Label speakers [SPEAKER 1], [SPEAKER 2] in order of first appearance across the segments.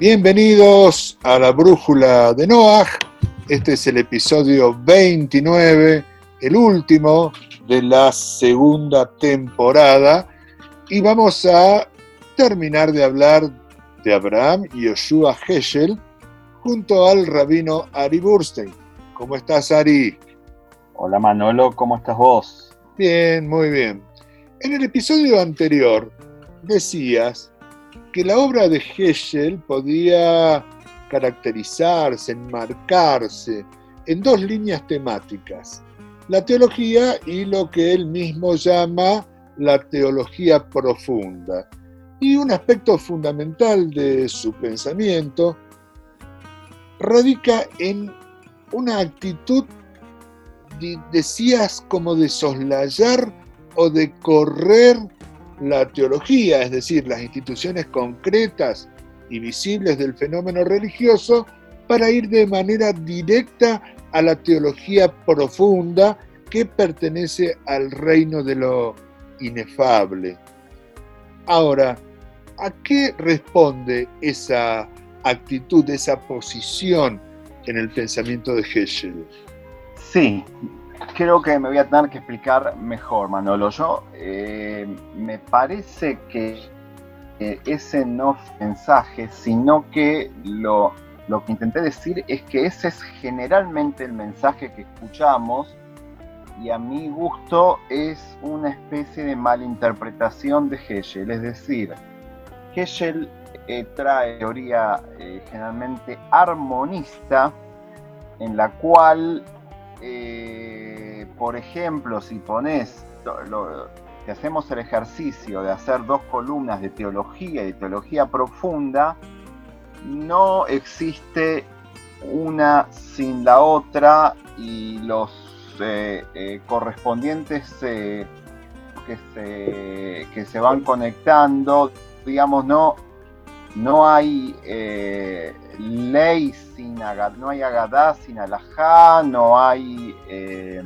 [SPEAKER 1] Bienvenidos a la Brújula de Noah. Este es el episodio 29, el último de la segunda temporada. Y vamos a terminar de hablar de Abraham y Yoshua Heschel junto al rabino Ari Burstein. ¿Cómo estás, Ari?
[SPEAKER 2] Hola, Manolo, ¿cómo estás vos?
[SPEAKER 1] Bien, muy bien. En el episodio anterior decías que la obra de Heschel podía caracterizarse, enmarcarse en dos líneas temáticas, la teología y lo que él mismo llama la teología profunda. Y un aspecto fundamental de su pensamiento radica en una actitud, decías, como de soslayar o de correr la teología, es decir, las instituciones concretas y visibles del fenómeno religioso, para ir de manera directa a la teología profunda que pertenece al reino de lo inefable. Ahora, ¿a qué responde esa actitud, esa posición en el pensamiento de Heschel?
[SPEAKER 2] Sí, creo que me voy a tener que explicar mejor, Manolo. Yo eh, me parece que ese no mensaje, sino que lo, lo que intenté decir es que ese es generalmente el mensaje que escuchamos y a mi gusto es una especie de malinterpretación de Hegel. Es decir, Hegel eh, trae teoría eh, generalmente armonista en la cual eh, por ejemplo, si pones, si hacemos el ejercicio de hacer dos columnas de teología y de teología profunda, no existe una sin la otra y los eh, eh, correspondientes que, se, que se van conectando, digamos, no, no hay ley sin no hay agadá sin alajá, no hay eh,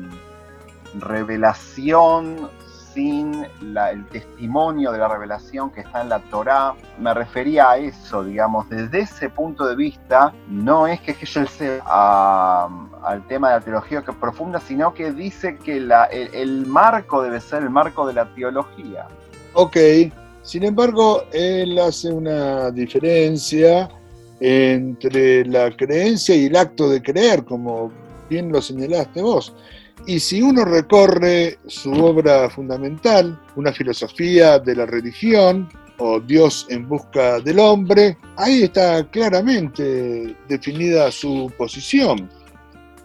[SPEAKER 2] revelación sin el testimonio de la revelación que está en la Torá. Me refería a eso, digamos, desde ese punto de vista, no es que Hegel sea al tema de la teología profunda, sino que dice que la, el marco debe ser el marco de la teología.
[SPEAKER 1] Ok, sin embargo, él hace una diferencia entre la creencia y el acto de creer, como bien lo señalaste vos. Y si uno recorre su obra fundamental, una filosofía de la religión o Dios en busca del hombre, ahí está claramente definida su posición.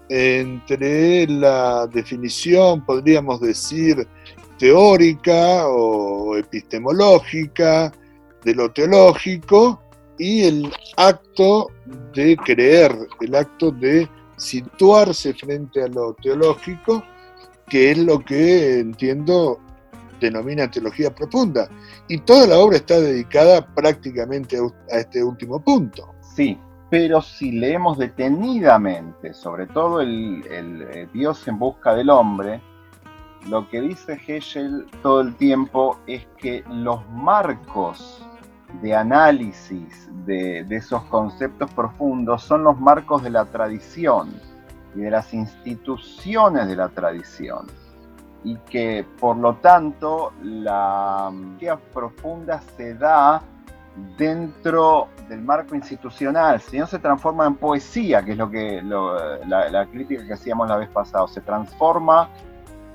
[SPEAKER 1] Entre la definición, podríamos decir, teórica o epistemológica de lo teológico y el acto de creer, el acto de situarse frente a lo teológico, que es lo que entiendo denomina teología profunda. Y toda la obra está dedicada prácticamente a este último punto.
[SPEAKER 2] Sí, pero si leemos detenidamente, sobre todo el, el, eh, Dios en busca del hombre, lo que dice Hegel todo el tiempo es que los marcos de análisis de, esos conceptos profundos son los marcos de la tradición y de las instituciones de la tradición. Y que por lo tanto la teología profunda se da dentro del marco institucional, si no se transforma en poesía, que es lo que la, la, crítica que hacíamos la vez pasada, se transforma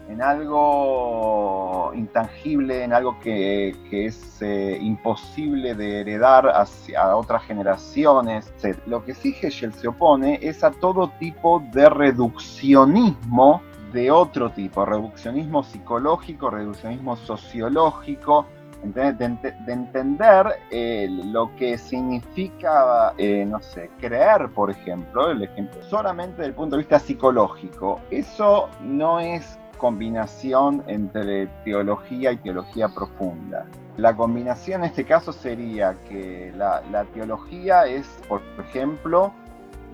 [SPEAKER 2] en algo intangible, en algo que, es eh, imposible de heredar hacia otras generaciones. Lo que sí Hegel se opone es a todo tipo de reduccionismo de otro tipo, reduccionismo psicológico, reduccionismo sociológico, de, entender eh, lo que significa, eh, no sé, creer, por ejemplo, el ejemplo, solamente desde el punto de vista psicológico. Eso no es combinación entre teología y teología profunda. La combinación en este caso sería que la, teología es, por ejemplo,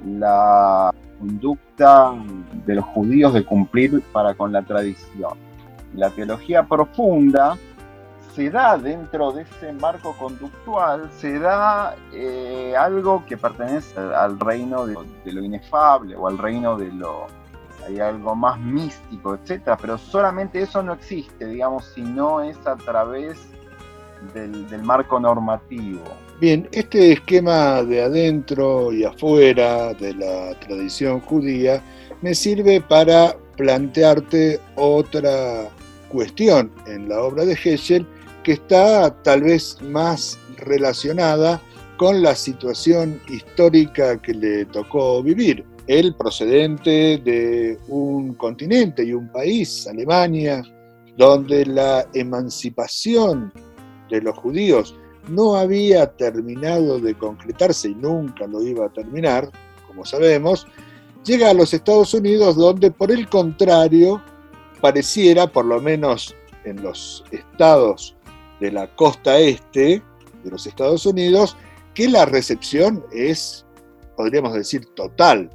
[SPEAKER 2] la conducta de los judíos de cumplir para con la tradición. La teología profunda se da dentro de ese marco conductual, se da eh, algo que pertenece al reino de, lo inefable o al reino de lo... Hay algo más místico, etcétera, pero solamente eso no existe, digamos, si no es a través del, marco normativo.
[SPEAKER 1] Bien, este esquema de adentro y afuera de la tradición judía me sirve para plantearte otra cuestión en la obra de Heschel que está tal vez más relacionada con la situación histórica que le tocó vivir. Él procedente de un continente y un país, Alemania, donde la emancipación de los judíos no había terminado de concretarse y nunca lo iba a terminar, como sabemos, llega a los Estados Unidos donde por el contrario pareciera, por lo menos en los estados de la costa este de los Estados Unidos, que la recepción es, podríamos decir, total.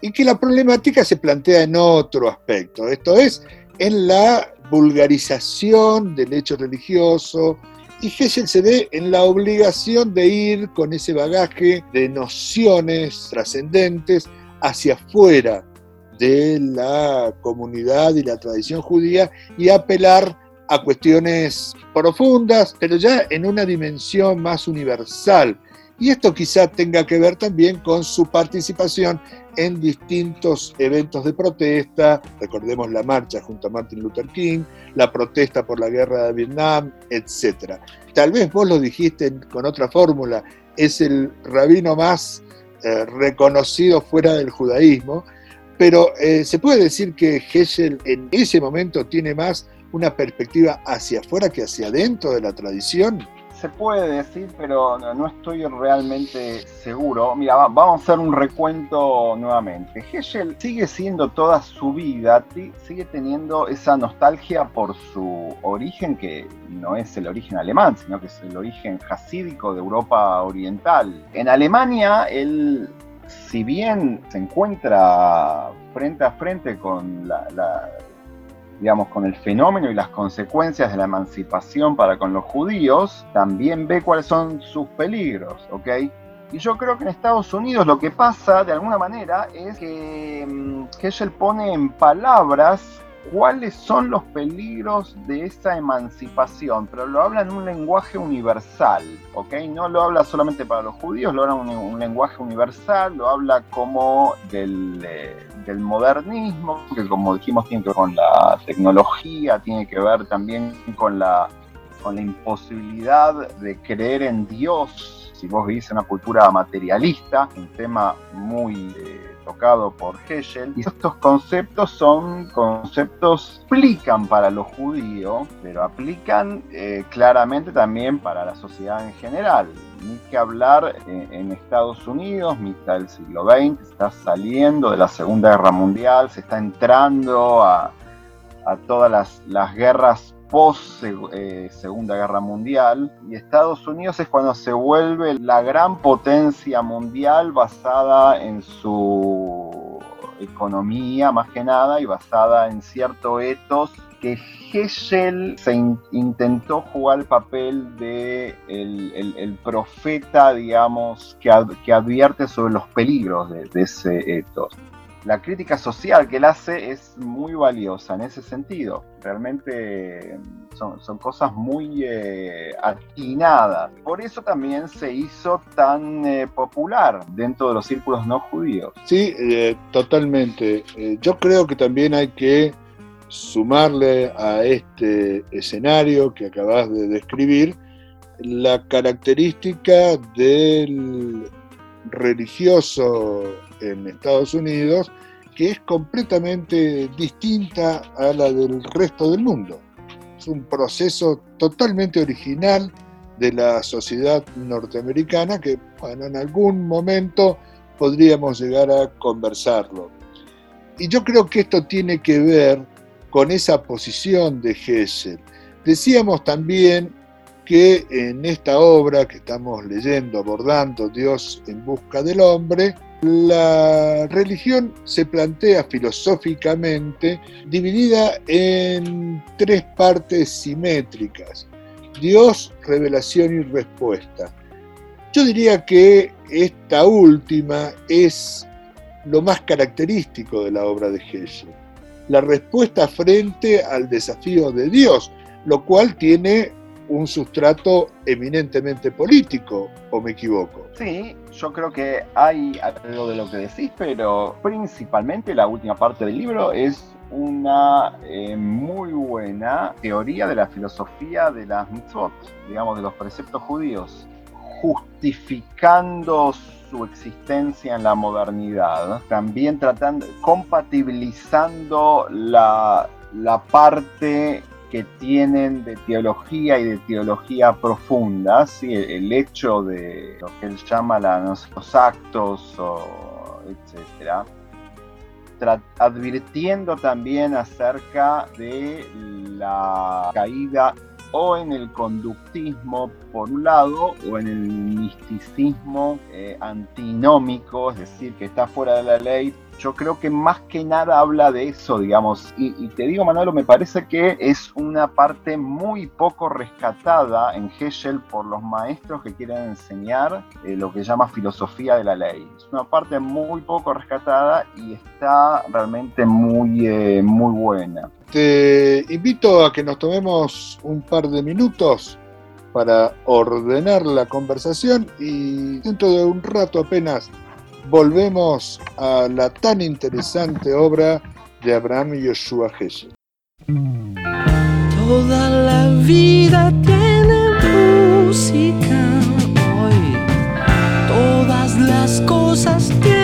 [SPEAKER 1] Y que la problemática se plantea en otro aspecto, esto es, en la vulgarización del hecho religioso, y Hegel se ve en la obligación de ir con ese bagaje de nociones trascendentes hacia afuera de la comunidad y la tradición judía y apelar a cuestiones profundas, pero ya en una dimensión más universal. Y esto quizá tenga que ver también con su participación en distintos eventos de protesta, recordemos la marcha junto a Martin Luther King, la protesta por la guerra de Vietnam, etc. Tal vez vos lo dijiste con otra fórmula, es el rabino más eh, reconocido fuera del judaísmo, pero eh, se puede decir que Heschel en ese momento tiene más una perspectiva hacia afuera que hacia adentro de la tradición.
[SPEAKER 2] Se puede decir, pero no estoy realmente seguro. Mira, vamos a hacer un recuento nuevamente. Heschel sigue siendo toda su vida, sigue teniendo esa nostalgia por su origen, que no es el origen alemán, sino que es el origen jasídico de Europa Oriental. En Alemania, él si bien se encuentra frente a frente con la, digamos, con el fenómeno y las consecuencias de la emancipación para con los judíos, también ve cuáles son sus peligros, ¿ok? Y yo creo que en Estados Unidos lo que pasa, de alguna manera, es que, mm, que él pone en palabras cuáles son los peligros de esa emancipación, pero lo habla en un lenguaje universal, ¿ok? No lo habla solamente para los judíos, lo habla en un, lenguaje universal, lo habla como del, eh, del, modernismo, que como dijimos tiene que ver con la tecnología, tiene que ver también con la, con la imposibilidad de creer en Dios, si vos vivís en una cultura materialista, un tema muy... Eh, tocado por Heschel. Y estos conceptos son conceptos que aplican para los judíos, pero aplican eh, claramente también para la sociedad en general. Ni que hablar eh, en Estados Unidos, mitad del siglo XX, se está saliendo de la Segunda Guerra Mundial, se está entrando a, a todas las, las guerras post eh, Segunda Guerra Mundial y Estados Unidos es cuando se vuelve la gran potencia mundial basada en su economía más que nada y basada en cierto ethos que Heschel se intentó jugar el papel de el, profeta, digamos, que, que, advierte sobre los peligros de, de ese ethos la crítica social que él hace es muy valiosa en ese sentido. Realmente son, son cosas muy eh, atinadas. Por eso también se hizo tan eh, popular dentro de los círculos no judíos.
[SPEAKER 1] Sí, eh, totalmente. yo creo que también hay que sumarle a este escenario que acabas de describir la característica del religioso en Estados Unidos que es completamente distinta a la del resto del mundo. Es un proceso totalmente original de la sociedad norteamericana que, bueno, en algún momento podríamos llegar a conversarlo. Y yo creo que esto tiene que ver con esa posición de Hessel. Decíamos también que en esta obra que estamos leyendo, abordando Dios en busca del hombre, la religión se plantea filosóficamente dividida en tres partes simétricas. Dios, revelación y respuesta. Yo diría que esta última es lo más característico de la obra de Hegel, la respuesta frente al desafío de Dios, lo cual tiene un sustrato eminentemente político, ¿o me equivoco?
[SPEAKER 2] Sí, yo creo que hay algo de lo que decís, pero principalmente la última parte del libro es una eh, muy buena teoría de la filosofía de las mitzvot, digamos, de los preceptos judíos, justificando su existencia en la modernidad, también tratando, compatibilizando la, la parte que tienen de teología y de teología profunda, ¿sí? el, hecho de lo que él llama los actos, etcétera, advirtiendo también acerca de la caída o en el conductismo por un lado o en el misticismo eh, antinómico, es decir, que está fuera de la ley yo creo que más que nada habla de eso, digamos. Y, te digo, Manolo, me parece que es una parte muy poco rescatada en Hegel por los maestros que quieren enseñar eh, lo que llama filosofía de la ley. Es una parte muy poco rescatada y está realmente muy, eh, muy buena.
[SPEAKER 1] Te invito a que nos tomemos un par de minutos para ordenar la conversación y dentro de un rato apenas volvemos a la tan interesante obra de Abraham y Joshua Gesell.
[SPEAKER 3] Toda la vida tiene música hoy, todas las cosas tienen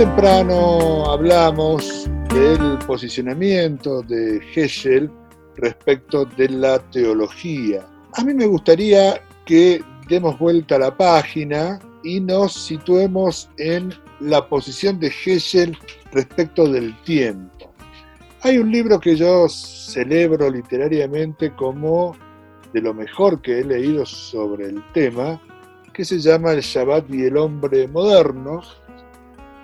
[SPEAKER 1] temprano hablamos del posicionamiento de Hegel respecto de la teología. A mí me gustaría que demos vuelta a la página y nos situemos en la posición de Hegel respecto del tiempo. Hay un libro que yo celebro literariamente como de lo mejor que he leído sobre el tema, que se llama El Shabbat y el hombre moderno,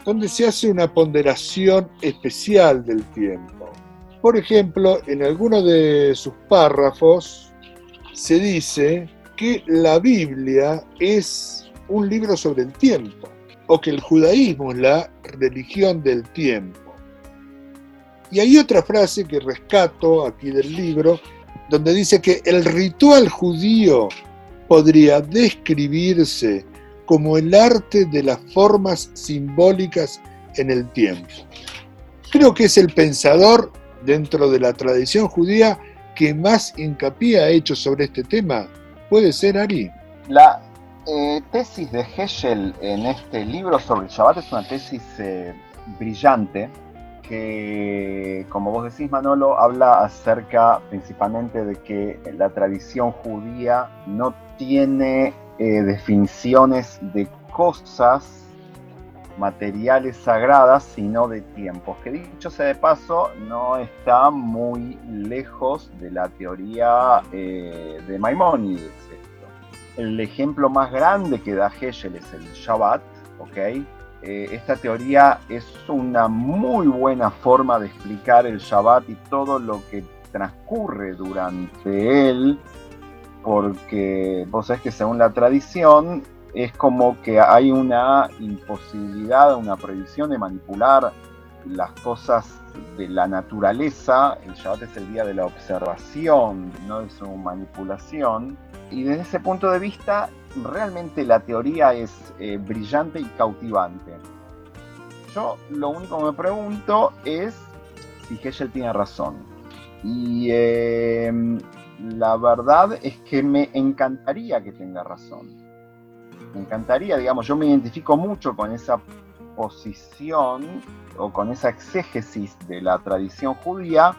[SPEAKER 1] donde se hace una ponderación especial del tiempo. Por ejemplo, en alguno de sus párrafos se dice que la Biblia es un libro sobre el tiempo, o que el judaísmo es la religión del tiempo. Y hay otra frase que rescato aquí del libro, donde dice que el ritual judío podría describirse como el arte de las formas simbólicas en el tiempo. Creo que es el pensador dentro de la tradición judía que más hincapié ha hecho sobre este tema. ¿Puede ser Ari?
[SPEAKER 2] La eh, tesis de Heschel en este libro sobre el Shabbat es una tesis eh, brillante que, como vos decís Manolo, habla acerca principalmente de que la tradición judía no tiene eh, definiciones de cosas materiales sagradas, sino de tiempos, que dicho sea de paso, no está muy lejos de la teoría eh, de Maimónides. El ejemplo más grande que da Hegel es el Shabbat, ¿ok? Eh, esta teoría es una muy buena forma de explicar el Shabbat y todo lo que transcurre durante él porque vos sabés que según la tradición es como que hay una imposibilidad, una prohibición de manipular las cosas de la naturaleza. El Shabbat es el día de la observación, no de su manipulación. Y desde ese punto de vista, realmente la teoría es eh, brillante y cautivante. Yo lo único que me pregunto es si Hegel tiene razón. Y eh, la verdad es que me encantaría que tenga razón. Me encantaría, digamos, yo me identifico mucho con esa posición o con esa exégesis de la tradición judía.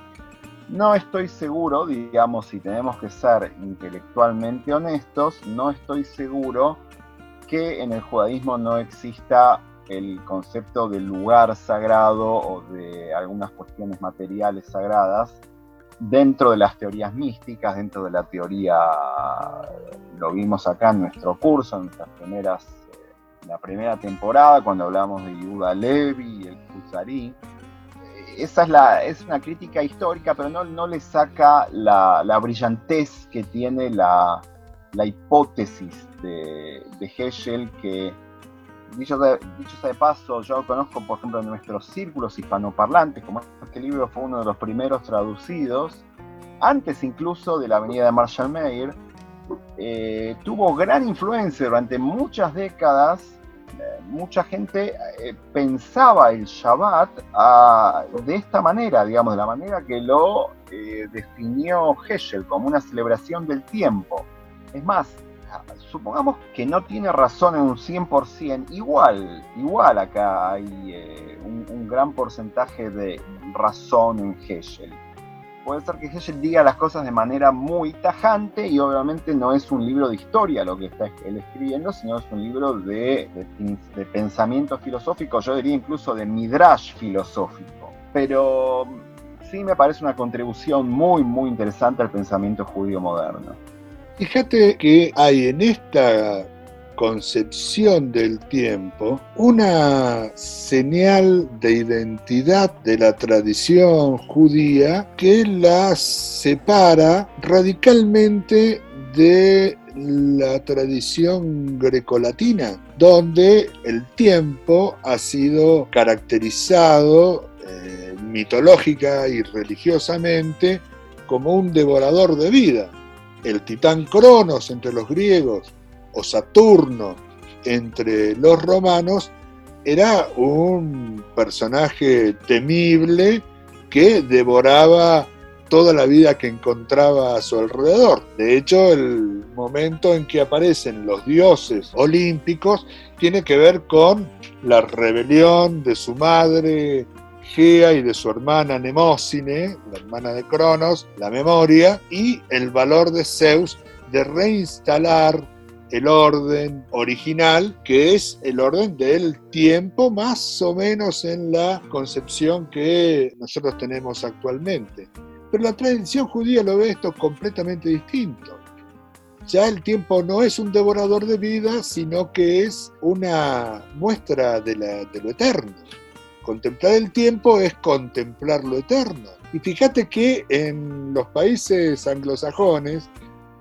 [SPEAKER 2] No estoy seguro, digamos, si tenemos que ser intelectualmente honestos, no estoy seguro que en el judaísmo no exista el concepto de lugar sagrado o de algunas cuestiones materiales sagradas dentro de las teorías místicas, dentro de la teoría, lo vimos acá en nuestro curso, en nuestras primeras, eh, la primera temporada, cuando hablamos de Yuda Levi el Kuzari. Eh, esa es, la, es una crítica histórica, pero no, no le saca la, la brillantez que tiene la, la hipótesis de, de Heschel que dicho, sea de paso, yo conozco, por ejemplo, en nuestros círculos hispanoparlantes, como este libro fue uno de los primeros traducidos, antes incluso de la avenida de Marshall Mayer, eh, tuvo gran influencia durante muchas décadas. Eh, mucha gente eh, pensaba el Shabbat ah, de esta manera, digamos, de la manera que lo definió Heschel, como una celebración del tiempo. Es más, supongamos que no tiene razón en un 100%, igual, igual acá hay eh, un, gran porcentaje de razón en Hegel. Puede ser que Hegel diga las cosas de manera muy tajante y obviamente no es un libro de historia lo que está él escribiendo, sino es un libro de, de pensamiento filosófico, yo diría incluso de midrash filosófico. Pero sí me parece una contribución muy, muy interesante al pensamiento judío moderno.
[SPEAKER 1] Fíjate que hay en esta concepción del tiempo una señal de identidad de la tradición judía que la separa radicalmente de la tradición grecolatina, donde el tiempo ha sido caracterizado eh, mitológica y religiosamente como un devorador de vida el titán Cronos entre los griegos o Saturno entre los romanos, era un personaje temible que devoraba toda la vida que encontraba a su alrededor. De hecho, el momento en que aparecen los dioses olímpicos tiene que ver con la rebelión de su madre Gea y de su hermana Nemósine, la hermana de Cronos, la memoria, y el valor de Zeus de reinstalar el orden original, que es el orden del tiempo, más o menos en la concepción que nosotros tenemos actualmente. Pero la tradición judía lo ve esto completamente distinto. Ya el tiempo no es un devorador de vida, sino que es una muestra de, de lo eterno. Contemplar el tiempo es contemplar lo eterno. Y fíjate que en los países anglosajones,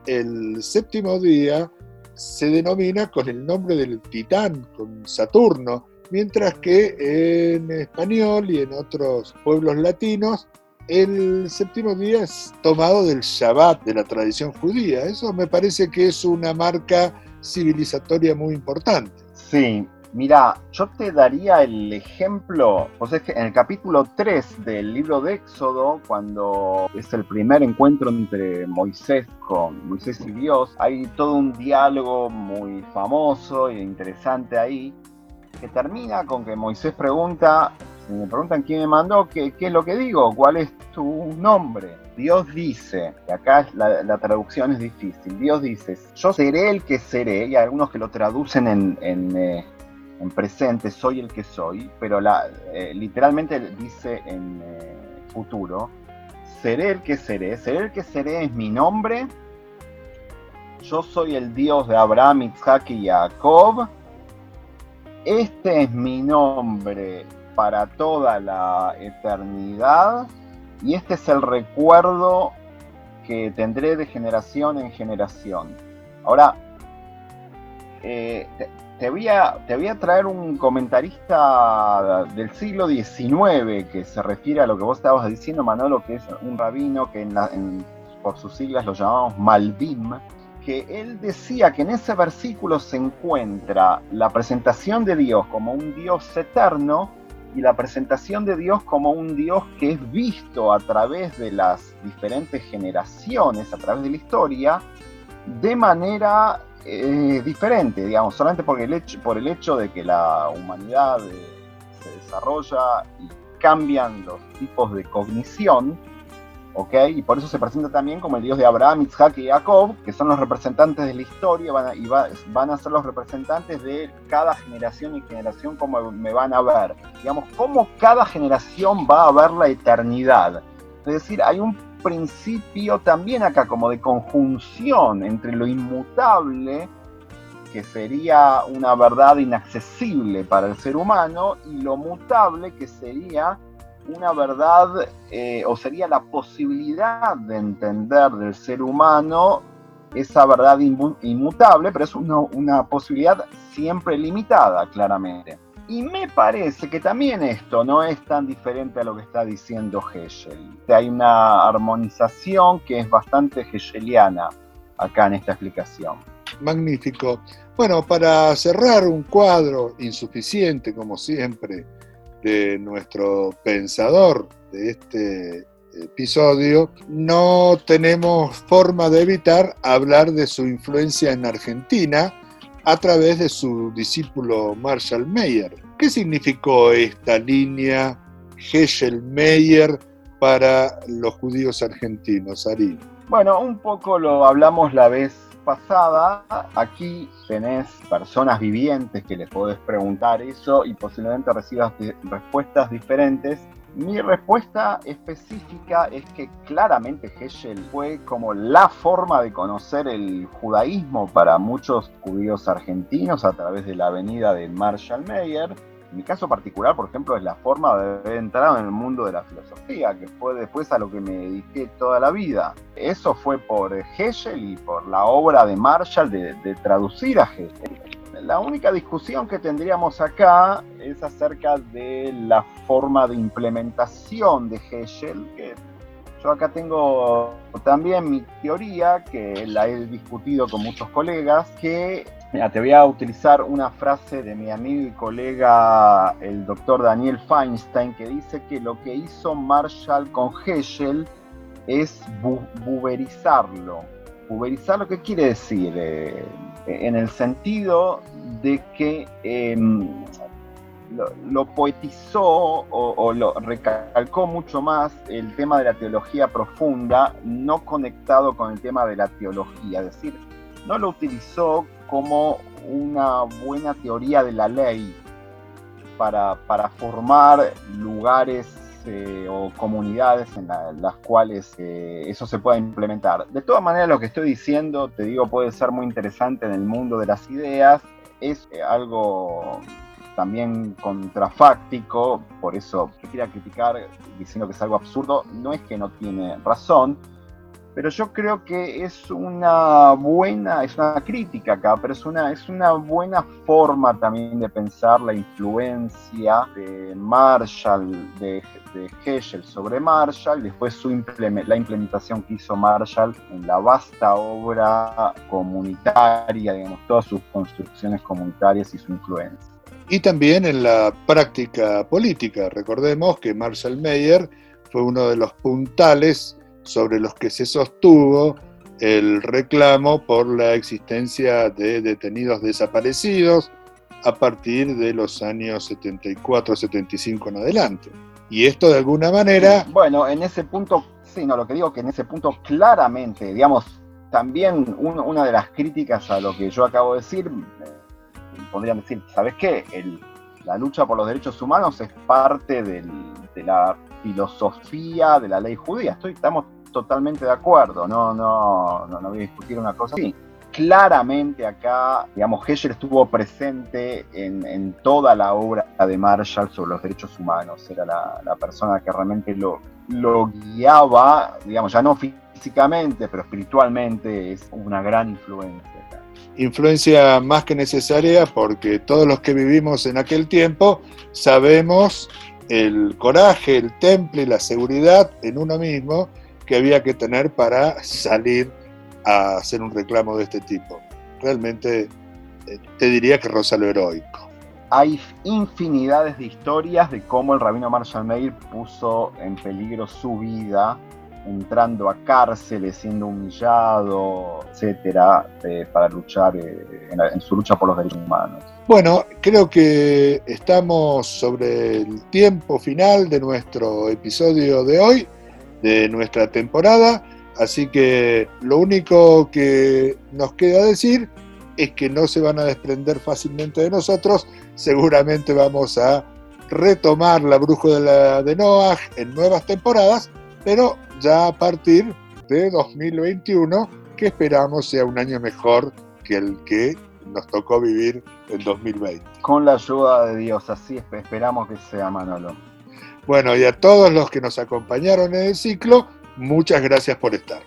[SPEAKER 1] el séptimo día se denomina con el nombre del titán, con Saturno, mientras que en español y en otros pueblos latinos el séptimo día es tomado del Shabbat, de la tradición judía. Eso me parece que es una marca civilizatoria muy importante.
[SPEAKER 2] Sí, Mira, yo te daría el ejemplo, pues es que en el capítulo 3 del libro de Éxodo, cuando es el primer encuentro entre Moisés con Moisés y Dios, hay todo un diálogo muy famoso e interesante ahí, que termina con que Moisés pregunta, si me preguntan quién me mandó, ¿qué, es lo que digo? ¿Cuál es tu nombre? Dios dice, y acá la, traducción es difícil, Dios dice, yo seré el que seré, y hay algunos que lo traducen en, eh, en presente soy el que soy, pero eh, literalmente dice en eh, futuro, seré el que seré, seré el que seré es mi nombre, yo soy el Dios de Abraham, Isaac y Jacob, este es mi nombre para toda la eternidad y este es el recuerdo que tendré de generación en generación. Ahora, eh, te voy, a, te voy a traer un comentarista del siglo XIX que se refiere a lo que vos estabas diciendo, Manolo, que es un rabino que por sus siglas lo llamamos Malvim, que él decía que en ese versículo se encuentra la presentación de Dios como un Dios eterno y la presentación de Dios como un Dios que es visto a través de las diferentes generaciones, a través de la historia, de manera es diferente, digamos, solamente porque el hecho, por el hecho de que la humanidad eh, se desarrolla y cambian los tipos de cognición, ¿ok? Y por eso se presenta también como el Dios de Abraham, Isaac y Jacob, que son los representantes de la historia van y van a ser los representantes de cada generación y generación como me van a ver. Digamos, cómo cada generación va a ver la eternidad. Es decir, hay un principio también acá como de conjunción entre lo inmutable, que sería una verdad inaccesible para el ser humano, y lo mutable, que sería una verdad eh, o sería la posibilidad de entender del ser humano esa verdad inmutable, pero es una posibilidad siempre limitada, claramente. Y me parece que también esto no es tan diferente a lo que está diciendo Hegel. Hay una armonización que es bastante hegeliana acá en esta explicación.
[SPEAKER 1] Magnífico. Bueno, para cerrar un cuadro insuficiente, como siempre, de nuestro pensador de este episodio, no tenemos forma de evitar hablar de su influencia en Argentina, a través de su discípulo Marshall Mayer. ¿Qué significó esta línea Heschel-Meyer para los judíos argentinos, Ari?
[SPEAKER 2] Bueno, un poco lo hablamos la vez pasada. Aquí tenés personas vivientes que les podés preguntar eso y posiblemente recibas respuestas diferentes mi respuesta específica es que claramente Heschel fue como la forma de conocer el judaísmo para muchos judíos argentinos a través de la avenida de Marshall Mayer. En mi caso particular, por ejemplo, es la forma de haber entrado en el mundo de la filosofía, que fue después a lo que me dediqué toda la vida. Eso fue por Heschel y por la obra de Marshall de, de traducir a Heschel la única discusión que tendríamos acá es acerca de la forma de implementación de Heschel, que yo acá tengo también mi teoría, que la he discutido con muchos colegas, que te voy a utilizar una frase de mi amigo y colega, el doctor Daniel Feinstein, que dice que lo que hizo Marshall con Heschel es buberizarlo Uberizar lo que quiere decir, eh, en el sentido de que em, lo, poetizó o, lo recalcó mucho más el tema de la teología profunda, no conectado con el tema de la teología, es decir, no lo utilizó como una buena teoría de la ley para, para formar lugares eh, o comunidades en, las cuales eh, eso se pueda implementar. De todas maneras, lo que estoy diciendo, te digo, puede ser muy interesante en el mundo de las ideas. Es eh, algo también contrafáctico, por eso que quiera criticar diciendo que es algo absurdo, no es que no tiene razón, pero yo creo que es una buena, es una crítica acá, pero es una, es una buena forma también de pensar la influencia de Marshall, de, de Heschel sobre Marshall, después su la implementación que hizo Marshall en la vasta obra comunitaria, digamos, todas sus construcciones comunitarias y su influencia.
[SPEAKER 1] Y también en la práctica política. Recordemos que Marshall Mayer fue uno de los puntales sobre los que se sostuvo el reclamo por la existencia de detenidos desaparecidos a partir de los años 74-75 en adelante. Y esto de alguna manera...
[SPEAKER 2] Bueno, en ese punto, sí, no, lo que digo que en ese punto claramente, digamos, también una de las críticas a lo que yo acabo de decir, eh, podrían decir, ¿sabes qué? la lucha por los derechos humanos es parte de la filosofía de la ley judía. Estoy, estamos totalmente de acuerdo, no, no, no, voy a discutir una cosa así. Claramente acá, digamos, Heschel estuvo presente en, toda la obra de Marshall sobre los derechos humanos, era la, persona que realmente lo, lo guiaba, digamos, ya no físicamente, pero espiritualmente es una gran influencia.
[SPEAKER 1] Influencia más que necesaria porque todos los que vivimos en aquel tiempo sabemos el coraje, el temple, la seguridad en uno mismo que había que tener para salir a hacer un reclamo de este tipo. Realmente eh, te diría que rosa lo heroico.
[SPEAKER 2] Hay infinidades de historias de cómo el rabino Marshall Mayer puso en peligro su vida entrando a cárceles, siendo humillado, etcétera, eh, para luchar eh, en, su lucha por los derechos humanos.
[SPEAKER 1] Bueno, creo que estamos sobre el tiempo final de nuestro episodio de hoy de nuestra temporada. Así que lo único que nos queda decir es que no se van a desprender fácilmente de nosotros. Seguramente vamos a retomar la brújula de Noah en nuevas temporadas, pero ya a partir de 2021, que esperamos sea un año mejor que el que nos tocó vivir en 2020.
[SPEAKER 2] Con la ayuda de Dios, así esperamos que sea Manolo.
[SPEAKER 1] Bueno, y a todos los que nos acompañaron en el ciclo, muchas gracias por estar.